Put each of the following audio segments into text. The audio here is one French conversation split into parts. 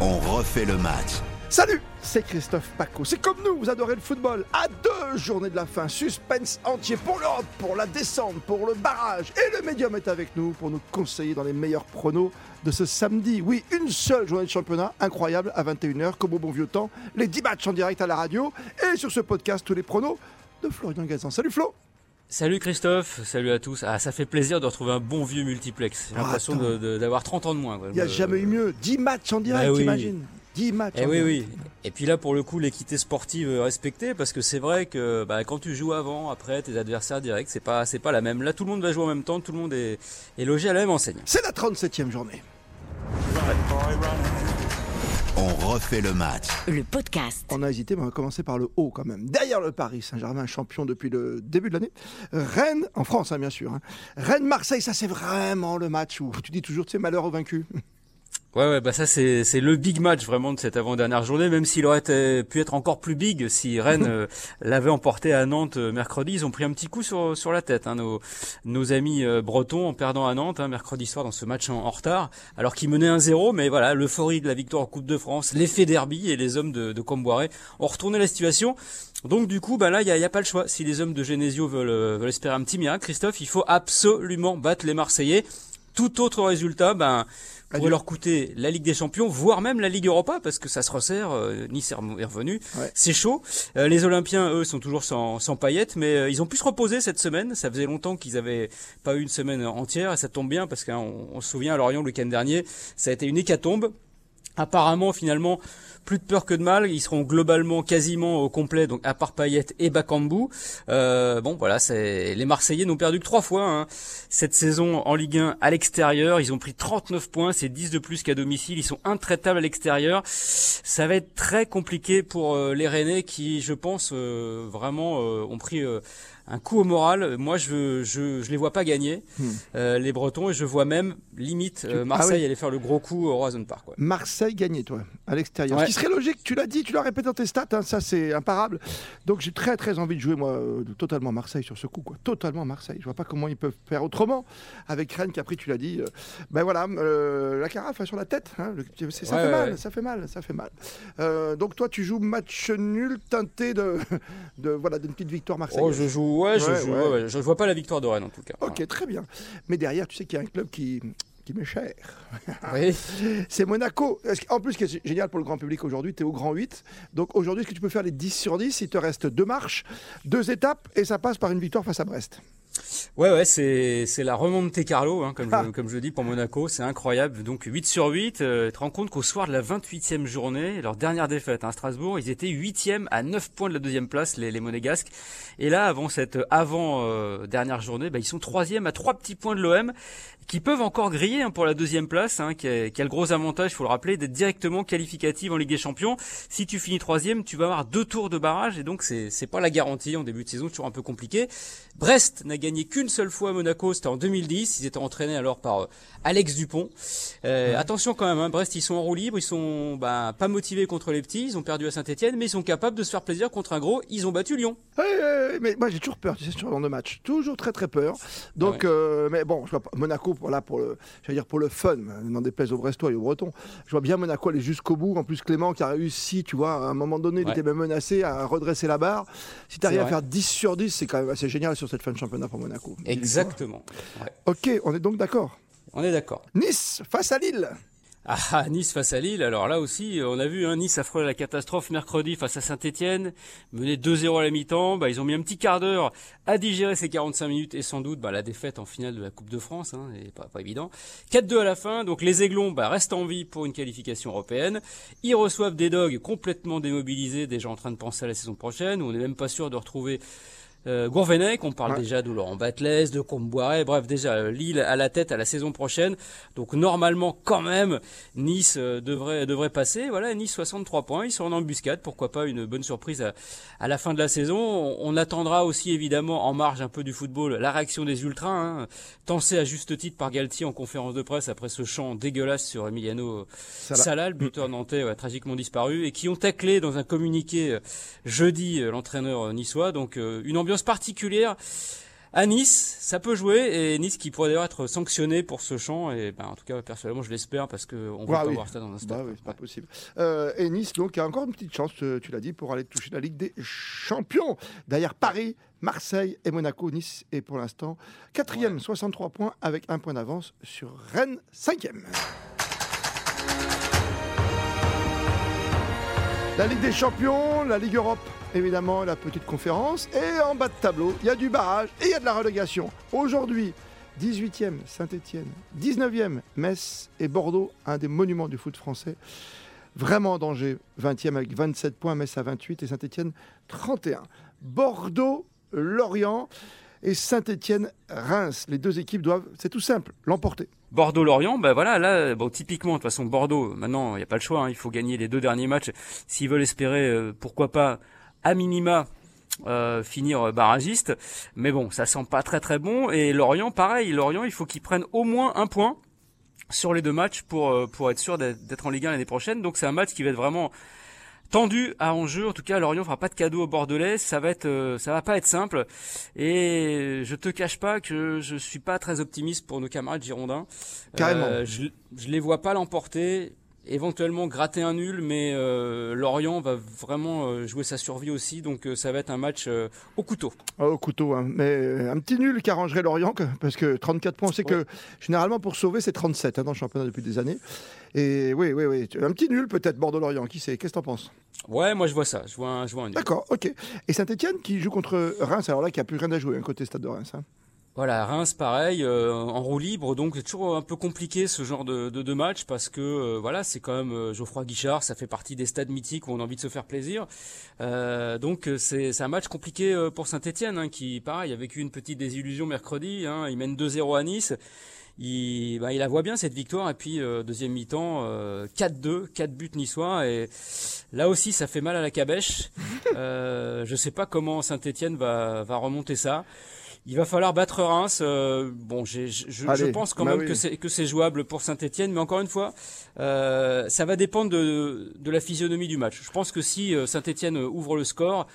On refait le match. Salut, c'est Christophe Paco. C'est comme nous, vous adorez le football. À deux journées de la fin, suspense entier pour l'Europe, pour la descente, pour le barrage. Et le médium est avec nous pour nous conseiller dans les meilleurs pronos de ce samedi. Oui, une seule journée de championnat, incroyable, à 21h, comme au bon vieux temps. Les 10 matchs en direct à la radio. Et sur ce podcast, tous les pronos de Florian Gazan. Salut Flo Salut Christophe, salut à tous. Ah, ça fait plaisir de retrouver un bon vieux multiplex. J'ai Ah, l'impression d'avoir 30 ans de moins. Il n'y a Euh, jamais eu mieux. 10 matchs en direct, Bah oui. t'imagines 10 matchs Eh en oui, direct. oui. Et puis là, pour le coup, l'équité sportive respectée, parce que c'est vrai que bah, quand tu joues avant, après, tes adversaires directs, c'est pas, c'est pas la même. Là, tout le monde va jouer en même temps, tout le monde est, est logé à la même enseigne. C'est la 37e journée. On refait le match. Le podcast. On a hésité, mais on va commencer par le haut quand même. Derrière le Paris Saint-Germain, champion depuis le début de l'année. Rennes, en France hein, bien sûr. hein. Rennes-Marseille, ça c'est vraiment le match où tu dis toujours, tu sais, malheur au vaincu. Ouais, ouais, bah ça c'est c'est le big match vraiment de cette avant-dernière journée, même s'il aurait été- pu être encore plus big si Rennes euh, l'avait emporté à Nantes euh, mercredi. Ils ont pris un petit coup sur sur la tête, hein, nos nos amis euh, bretons en perdant à Nantes hein, mercredi soir dans ce match en, en retard, alors qu'ils menaient 1-0, mais voilà l'euphorie de la victoire en Coupe de France, l'effet derby et les hommes de, de Comboiré ont retourné la situation. Donc du coup, bah là, il y a, y a pas le choix. Si les hommes de Genesio veulent, euh, veulent espérer un petit miracle, Christophe, il faut absolument battre les Marseillais. Tout autre résultat, ben pourrait Adieu. leur coûter la Ligue des Champions, voire même la Ligue Europa, parce que ça se resserre. euh, nice est revenu, Ouais. c'est chaud. Euh, les Olympiens, eux, sont toujours sans, sans paillettes, mais euh, ils ont pu se reposer cette semaine. Ça faisait longtemps qu'ils avaient pas eu une semaine entière, et ça tombe bien parce qu'on on se souvient à Lorient le week-end dernier, ça a été une hécatombe. Apparemment, finalement, plus de peur que de mal. Ils seront globalement quasiment au complet, donc à part Payet et Bakambu. Euh, bon, voilà, c'est les Marseillais n'ont perdu que trois fois hein. cette saison en Ligue 1 à l'extérieur. Ils ont pris 39 points, c'est 10 de plus qu'à domicile. Ils sont intraitables à l'extérieur. Ça va être très compliqué pour euh, les Rennais qui, je pense, euh, vraiment euh, ont pris euh, un coup au moral. Moi, je, je, je les vois pas gagner Hmm. euh, les Bretons et je vois même limite euh, ah Marseille oui. aller faire le gros coup au Roison Park. Marseille gagné, toi, à l'extérieur. Ouais. Ce qui serait logique, tu l'as dit, tu l'as répété dans tes stats, hein, ça c'est imparable. Donc j'ai très très envie de jouer, moi, euh, totalement Marseille sur ce coup, quoi. Totalement Marseille. Je vois pas comment ils peuvent faire autrement avec Rennes qui a pris, tu l'as dit. euh, ben voilà, la carafe hein, sur la tête, hein, le- ça Ouais, fait mal, ça fait mal, ça fait mal. Donc toi, tu joues match nul teinté de, de voilà d'une petite victoire marseillaise. Oh, je joue, ouais, je joue, ouais. je vois pas la victoire de Rennes en tout cas. Ok, très bien. Mais derrière, tu sais qu'il y a un club qui qui m'est cher. Oui. C'est Monaco. En plus, ce qui est génial pour le grand public aujourd'hui, tu es au grand 8. Donc aujourd'hui, est-ce que tu peux faire les 10 sur 10 Il te reste deux marches, deux étapes, et ça passe par une victoire face à Brest. Ouais, ouais, c'est c'est la remontée Carlo, hein, comme, Ah. je, comme je dis pour Monaco, c'est incroyable. Donc 8 sur 8, euh, tu te rends compte qu'au soir de la 28e journée, leur dernière défaite hein, à Strasbourg, ils étaient 8e à 9 points de la deuxième place, les, les Monégasques. Et là, avant cette avant euh, dernière journée, bah, ils sont 3e à 3 petits points de l'OM, qui peuvent encore griller hein, pour la deuxième place, hein, qui, a, qui a le gros avantage, il faut le rappeler, d'être directement qualificative en Ligue des Champions. Si tu finis troisième, tu vas avoir deux tours de barrage, et donc c'est c'est pas la garantie en début de saison, toujours un peu compliqué. Brest n'a gagné qu'une seule fois à Monaco, c'était en 2010. Ils étaient entraînés alors par euh, Alex Dupont. Euh, Attention quand même, hein, Brest, ils sont en roue libre, ils sont bah, pas motivés contre les petits, ils ont perdu à Saint-Etienne, mais ils sont capables de se faire plaisir contre un gros. Ils ont battu Lyon. Ouais, ouais, ouais, mais moi j'ai toujours peur, tu sais, sur le match. Toujours très très peur. Donc, Ah euh, mais bon, je vois Monaco, voilà, pour le, dire pour le fun, n'en déplaise aux Brestois et aux Bretons. Je vois bien Monaco aller jusqu'au bout. En plus, Clément qui a réussi, tu vois, à un moment donné, il était même menacé à redresser la barre. Si tu arrives à faire 10 sur 10, c'est quand même assez génial sur cette fin de championnat pour Monaco. Exactement. Ouais. Ok, on est donc d'accord. On est d'accord. Nice face à Lille. Ah, Nice face à Lille. Alors là aussi, euh, on a vu hein, Nice a frôlé la catastrophe mercredi face à Saint-Etienne, mené 2-0 à la mi-temps. Bah, ils ont mis un petit quart d'heure à digérer ces 45 minutes et sans doute bah, la défaite en finale de la Coupe de France, hein, et pas, pas évident. 4-2 à la fin. Donc les Aiglons bah, restent en vie pour une qualification européenne. Ils reçoivent des dogs complètement démobilisés, déjà en train de penser à la saison prochaine. Où on n'est même pas sûr de retrouver euh, Gourvenec, on parle Ouais. déjà de Laurent Batles, de Comboiré, bref déjà euh, Lille à la tête à la saison prochaine. Donc normalement quand même Nice euh, devrait devrait passer. Voilà, Nice 63 points, ils sont en embuscade, pourquoi pas une bonne surprise à, à la fin de la saison. On, on attendra aussi évidemment en marge un peu du football la réaction des ultras, hein, tensé à juste titre par Galtier en conférence de presse après ce chant dégueulasse sur Emiliano Salah. Salah, le buteur nantais ouais, tragiquement disparu, et qui ont taclé dans un communiqué euh, jeudi l'entraîneur niçois. Donc euh, une ambiance particulière à Nice, ça peut jouer et Nice qui pourrait d'ailleurs être sanctionné pour ce champ et ben en tout cas personnellement je l'espère parce que on va Bah pas oui. voir ça dans un stade. Bah oui, c'est pas possible. Euh, et Nice, donc, a encore une petite chance, euh, tu l'as dit, pour aller toucher la Ligue des Champions. Derrière Paris, Marseille et Monaco, Nice est pour l'instant quatrième, 63 points, avec un point d'avance sur Rennes, cinquième. La Ligue des Champions, la Ligue Europe, évidemment, la petite conférence. Et en bas de tableau, il y a du barrage et il y a de la relégation. Aujourd'hui, 18e Saint-Étienne, 19e Metz et Bordeaux, un des monuments du foot français. Vraiment en danger. 20e avec 27 points, Metz à 28 et Saint-Étienne 31. Bordeaux, Lorient et Saint-Étienne, Reims. Les deux équipes doivent, c'est tout simple, l'emporter. Bordeaux-Lorient, ben voilà, là, bon, typiquement, de toute façon, Bordeaux, maintenant, il n'y a pas le choix, hein, il faut gagner les deux derniers matchs. S'ils veulent espérer, euh, pourquoi pas, à minima, euh, finir barragiste. Mais bon, ça sent pas très très bon. Et Lorient, pareil, Lorient, il faut qu'ils prennent au moins un point sur les deux matchs pour, euh, pour être sûr d'être en Ligue 1 l'année prochaine. Donc c'est un match qui va être vraiment tendu à enjeu. En tout cas, Lorient fera pas de cadeau au Bordelais. Ça va être, euh, ça va pas être simple. Et je te cache pas que je suis pas très optimiste pour nos camarades girondins. Carrément. Euh, je, je les vois pas l'emporter. Éventuellement gratter un nul, mais euh, Lorient va vraiment euh, jouer sa survie aussi, donc euh, ça va être un match euh, au couteau. Oh, Au couteau, hein. mais un petit nul qui arrangerait Lorient, parce que 34 points, on sait que généralement pour sauver, c'est 37 hein, dans le championnat depuis des années. Et oui, oui, oui. Un petit nul peut-être, Bordeaux-Lorient, qui sait Qu'est-ce que t'en penses? Ouais, moi je vois ça, je vois un, je vois un nul. D'accord, ok. Et Saint-Etienne qui joue contre Reims, alors là, qui a plus rien à jouer, hein, côté stade de Reims. Voilà, Reims pareil, euh, en roue libre, donc c'est toujours un peu compliqué ce genre de, de, de match parce que euh, voilà, c'est quand même euh, Geoffroy Guichard, ça fait partie des stades mythiques où on a envie de se faire plaisir. Euh, donc euh, c'est c'est un match compliqué euh, pour Saint-Etienne hein, qui, pareil, a vécu une petite désillusion mercredi. Hein, il mène 2-0 à Nice. Il, bah, il la voit bien cette victoire et puis euh, deuxième mi-temps euh, 4-2, 4 buts niçois et là aussi ça fait mal à la cabèche. euh, je sais pas comment Saint-Etienne va, va remonter ça. Il va falloir battre Reims. euh, bon, j'ai- je, je, Allez, je pense quand bah même oui. que c'est que c'est jouable pour Saint-Etienne, mais encore une fois, euh, ça va dépendre de, de la physionomie du match. Je pense que si euh, Saint-Etienne ouvre le score,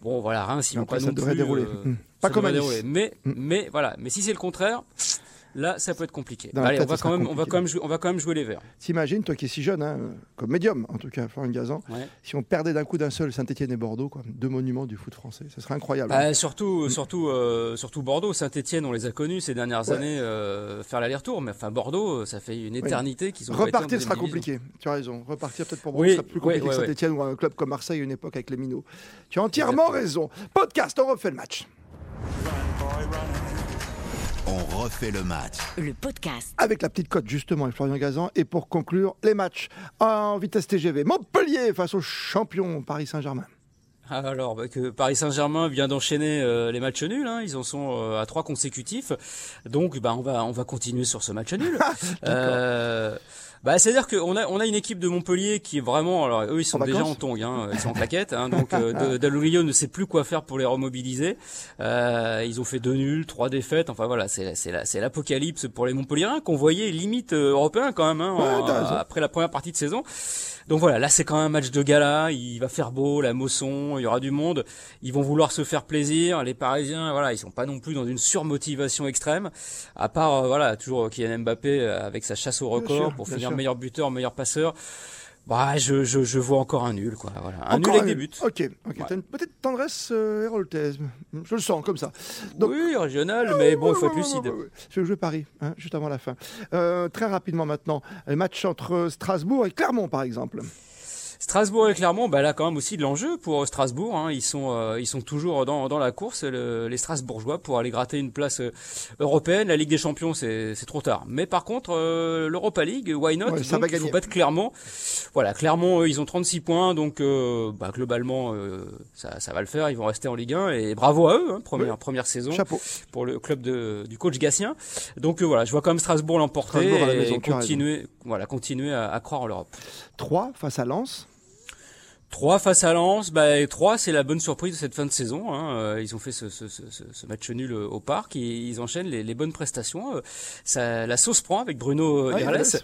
bon voilà, Reims ils vont pas ça non devrait plus, dérouler. euh, Mm. ça Pas comme à devrait Nice. dérouler. Mais Mm. mais voilà, mais si c'est le contraire, là ça peut être compliqué. Allez, tête, on va ça quand même on va compliqué. quand même jouer, on va quand même jouer les verts. T'imagines, toi qui es si jeune, hein, comme médium en tout cas, Florent Gazan, Ouais. si on perdait d'un coup d'un seul Saint-Etienne et Bordeaux, quoi, deux monuments du foot français, ce serait incroyable. Bah, surtout, surtout, euh, surtout Bordeaux, Saint-Etienne, on les a connus ces dernières Ouais. années euh, faire l'aller-retour, mais enfin Bordeaux, euh, ça fait une éternité qu'ils ont. Repartir sera compliqué, tu as raison. Repartir peut-être pour Bordeaux Oui, sera plus compliqué ouais, que ouais, Saint-Etienne ou un club comme Marseille à une époque avec les minots. Tu as entièrement raison. Podcast, on refait le match. On refait le match. Le podcast. Avec la petite cote justement avec Florian Gazan. Et pour conclure, les matchs en vitesse TGV. Montpellier face au champion Paris Saint-Germain. Alors bah, que Paris Saint-Germain vient d'enchaîner euh, les matchs nuls, hein, ils en sont euh, à trois consécutifs, donc bah on va on va continuer sur ce match nul. euh, bah c'est à dire qu'on a on a une équipe de Montpellier qui est vraiment alors eux ils sont En déjà en tongue, hein, ils sont en claquette, hein, donc euh, Daloglio ne sait plus quoi faire pour les remobiliser. Euh, ils ont fait deux nuls, trois défaites, enfin voilà c'est c'est la- c'est l'apocalypse pour les Montpelliérains qu'on voyait limite euh, européen quand même hein, en- après la première partie de saison. Donc voilà, là c'est quand même un match de gala, il va faire beau, la Mosson, il y aura du monde, ils vont vouloir se faire plaisir, les Parisiens, voilà, ils sont pas non plus dans une surmotivation extrême, à part euh, voilà, toujours Kylian Mbappé euh, avec sa chasse au record pour finir meilleur buteur, meilleur passeur. Bah, je, je, je vois encore un nul quoi, voilà, un Encore nul avec des buts. Ok, ok. Ouais. T'as une petite tendresse euh, héroltaise. Je le sens comme ça. Donc- oui, régional, mais bon, il faut être lucide. Je vais jouer Paris, hein, juste avant la fin. Euh, très rapidement maintenant, match entre Strasbourg et Clermont, par exemple. Strasbourg et Clermont, bah là quand même aussi de l'enjeu pour Strasbourg. Hein. Ils sont euh, ils sont toujours dans, dans la course le- les Strasbourgeois pour aller gratter une place euh, européenne. La Ligue des Champions c'est trop tard. Mais par contre euh, l'Europa League, why not? Ouais, ça Donc, va Il gagner. faut battre Clermont. Voilà Clermont ils ont 36 points donc euh, bah, globalement euh, ça ça va le faire. Ils vont rester en Ligue 1 et bravo à eux. Hein, première première saison Chapeau. pour le club de, du coach Gatien. Donc euh, voilà je vois quand même Strasbourg l'emporter et as continuer voilà continuer à, à croire en l'Europe. 3 face à Lens. 3 face à Lens, bah, 3 c'est la bonne surprise de cette fin de saison. Hein. Euh, ils ont fait ce, ce, ce, ce, match nul au parc et ils enchaînent les, les bonnes prestations. Euh, ça, la sauce prend avec Bruno Ouais, Irles. ouais, c'est.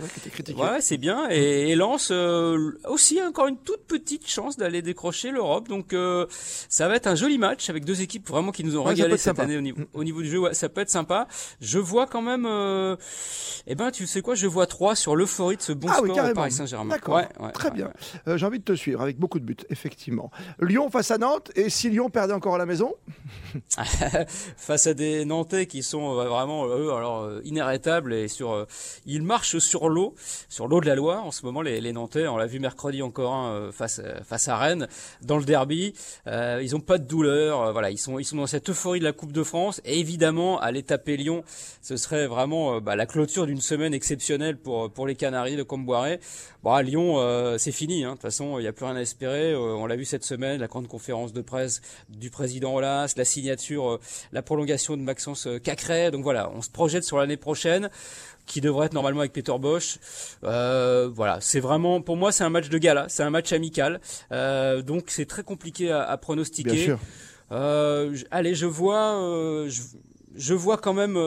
Ouais, c'est bien. Et, et Lens euh, aussi encore une toute petite chance d'aller décrocher l'Europe. Donc euh, ça va être un joli match avec deux équipes vraiment qui nous ont Ouais, régalé cette année au niveau, au niveau du jeu. Ouais, ça peut être sympa. Je vois quand même. Euh, eh ben, tu sais quoi Je vois 3 sur l'euphorie de ce bon Ah oui, score au carrément. Paris Saint-Germain. D'accord. Ouais, ouais, Très bien. Euh, J'ai envie de te suivre avec beaucoup de buts, effectivement. Lyon face à Nantes. Et si Lyon perdait encore à la maison face à des Nantais qui sont euh, vraiment eux alors euh, inarrêtables et sur euh, ils marchent sur l'eau sur l'eau de la Loire en ce moment les, Nantais on l'a vu mercredi encore un euh, face à Rennes dans le derby ils ont pas de douleur voilà ils sont ils sont dans cette euphorie de la Coupe de France et évidemment aller taper Lyon ce serait vraiment bah, la clôture d'une semaine exceptionnelle pour pour les Canaries de Comboiré bon à Lyon c'est fini hein. de toute façon il n'y a plus rien à espérer Euh, on l'a vu cette semaine la grande conférence de presse du président Olas la signature euh, la prolongation de Maxence euh, Cacré. Donc voilà, on se projette sur l'année prochaine qui devrait être normalement avec Peter Bosch. Euh, voilà, c'est vraiment pour moi c'est un match de gala, c'est un match amical. Euh, donc c'est très compliqué à, à pronostiquer. Bien sûr. Euh, allez, je vois je, je vois quand même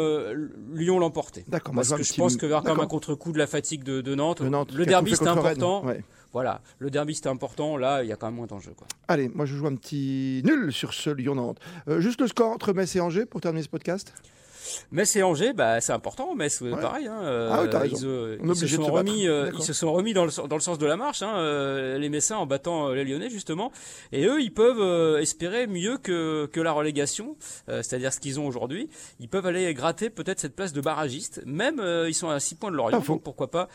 Lyon l'emporter. D'accord, Parce que je pense qu'il y aura quand même un contre-coup de la fatigue de, de Nantes. Le derby Rennes. important. Ouais. Voilà, le derby c'était important. Là, il y a quand même moins d'enjeux. Allez, moi je joue un petit nul sur ce Lyon-Nantes. Euh, juste le score entre Metz et Angers pour terminer ce podcast? Metz et Angers, bah, c'est important. Metz, Ouais. pareil. Hein, euh, Ah oui. Ils, se sont remis, D'accord. ils se sont remis dans le, dans le sens de la marche, hein, euh, les Messins en battant euh, les Lyonnais justement. Et eux, ils peuvent espérer mieux que que la relégation, c'est-à-dire ce qu'ils ont aujourd'hui. Ils peuvent aller gratter peut-être cette place de barragiste. Même ils sont à 6 points de Lorient, faux. donc pourquoi pas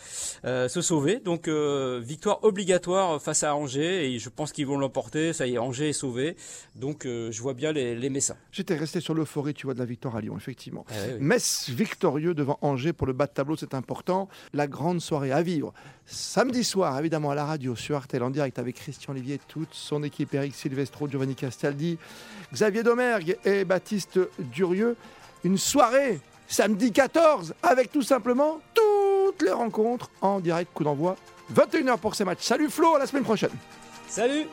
se sauver. Donc victoire obligatoire face à Angers et je pense qu'ils vont l'emporter. Ça y est, Angers est sauvé. Donc je vois bien les, les Messins. J'étais resté sur l'euphorie, tu vois, de la victoire à Lyon, effectivement. Eh oui. Metz victorieux devant Angers pour le bas de tableau, c'est important. La grande soirée à vivre. Samedi soir, évidemment, à la radio, sur Artel, en direct avec Christian Olivier, toute son équipe, Eric Silvestro, Giovanni Castaldi, Xavier Domergue et Baptiste Durieux. Une soirée, samedi 14, avec tout simplement toutes les rencontres en direct, coup d'envoi, 21h pour ces matchs. Salut Flo, à la semaine prochaine. Salut